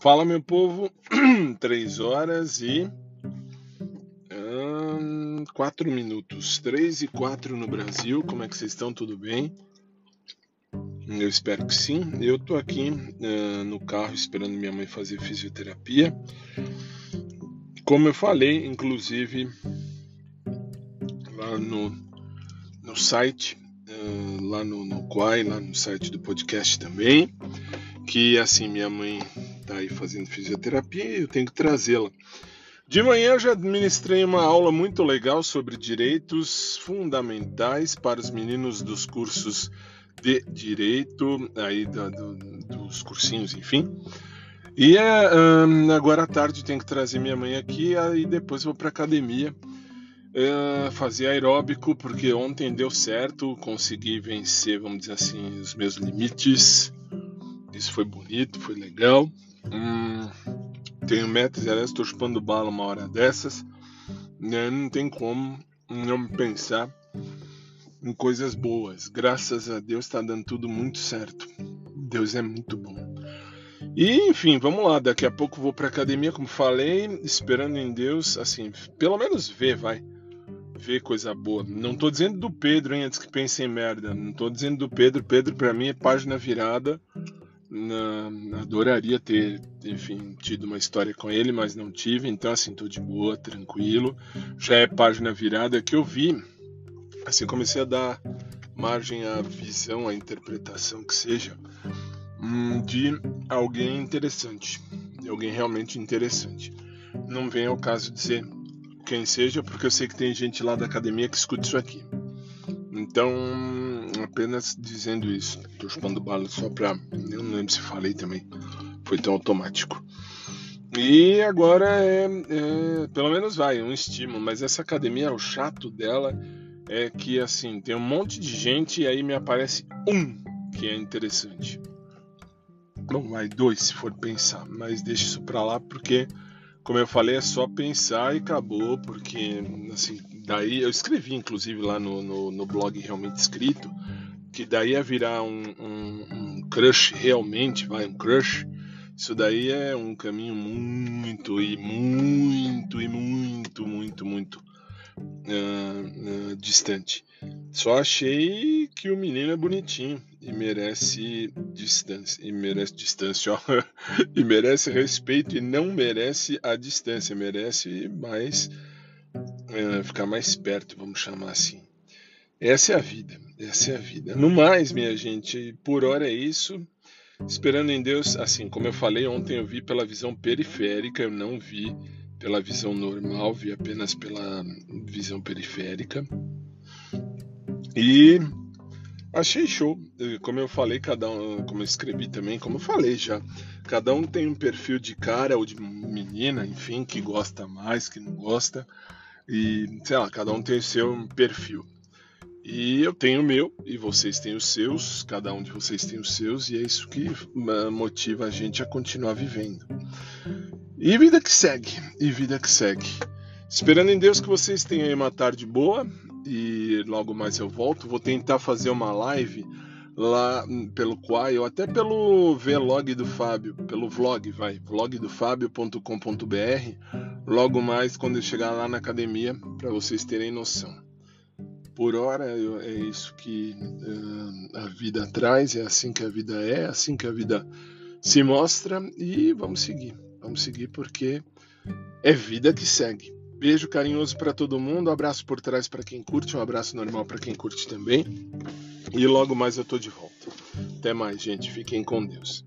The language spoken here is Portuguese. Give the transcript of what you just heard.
Fala, meu povo, três horas e hum, quatro minutos, três e quatro no Brasil. Como é que vocês estão? Tudo bem? Eu espero que sim. Eu tô aqui uh, no carro esperando minha mãe fazer fisioterapia. Como eu falei, inclusive lá no, no site, uh, lá no, no Quai, lá no site do podcast também, que assim minha mãe está aí fazendo fisioterapia e eu tenho que trazê-la. De manhã já administrei uma aula muito legal sobre direitos fundamentais para os meninos dos cursos de direito, aí do, do, dos cursinhos, enfim. E é, agora à tarde tenho que trazer minha mãe aqui, aí depois vou para academia fazer aeróbico, porque ontem deu certo, consegui vencer, vamos dizer assim, os meus limites. Isso foi bonito, foi legal. Hum, tenho metas, aliás, estou chupando bala uma hora dessas. Né? Não tem como não pensar em coisas boas. Graças a Deus está dando tudo muito certo. Deus é muito bom. E enfim, vamos lá. Daqui a pouco vou para academia, como falei, esperando em Deus, assim, pelo menos ver, vai. Ver coisa boa. Não tô dizendo do Pedro, hein, antes que pense em merda. Não tô dizendo do Pedro. Pedro para mim é página virada adoraria ter, enfim, tido uma história com ele, mas não tive, então assim, tô de boa, tranquilo. Já é página virada que eu vi, assim, comecei a dar margem à visão, à interpretação que seja, hum, de alguém interessante, de alguém realmente interessante. Não vem ao caso dizer quem seja, porque eu sei que tem gente lá da academia que escuta isso aqui. Então, apenas dizendo isso. Tô chupando bala só pra. Eu não lembro se falei também. Foi tão automático. E agora é, é, Pelo menos vai, um estímulo. Mas essa academia, o chato dela é que assim, tem um monte de gente e aí me aparece um que é interessante. Bom, vai dois se for pensar, mas deixa isso pra lá porque, como eu falei, é só pensar e acabou, porque assim, daí eu escrevi inclusive lá no, no, no blog realmente escrito que daí ia virar um, um, um crush realmente, vai, um crush, isso daí é um caminho muito e muito e muito, muito, muito uh, uh, distante. Só achei que o menino é bonitinho e merece distância. E merece distância, ó. e merece respeito e não merece a distância. Merece mais. Uh, ficar mais perto, vamos chamar assim. Essa é a vida, essa é a vida. No mais, minha gente, por hora é isso. Esperando em Deus, assim, como eu falei ontem, eu vi pela visão periférica, eu não vi pela visão normal, vi apenas pela visão periférica. E achei show. Como eu falei, cada um, como eu escrevi também, como eu falei já, cada um tem um perfil de cara ou de menina, enfim, que gosta mais, que não gosta. E, sei lá, cada um tem o seu perfil. E eu tenho o meu, e vocês têm os seus, cada um de vocês tem os seus, e é isso que motiva a gente a continuar vivendo. E vida que segue, e vida que segue. Esperando em Deus que vocês tenham uma tarde boa, e logo mais eu volto. Vou tentar fazer uma live lá pelo Quai, ou até pelo vlog do Fábio, pelo vlog, vai, vlogdofabio.com.br, logo mais quando eu chegar lá na academia, para vocês terem noção por hora é isso que uh, a vida traz, é assim que a vida é, é assim que a vida se mostra e vamos seguir. Vamos seguir porque é vida que segue. Beijo carinhoso para todo mundo, abraço por trás para quem curte, um abraço normal para quem curte também. E logo mais eu tô de volta. Até mais, gente. Fiquem com Deus.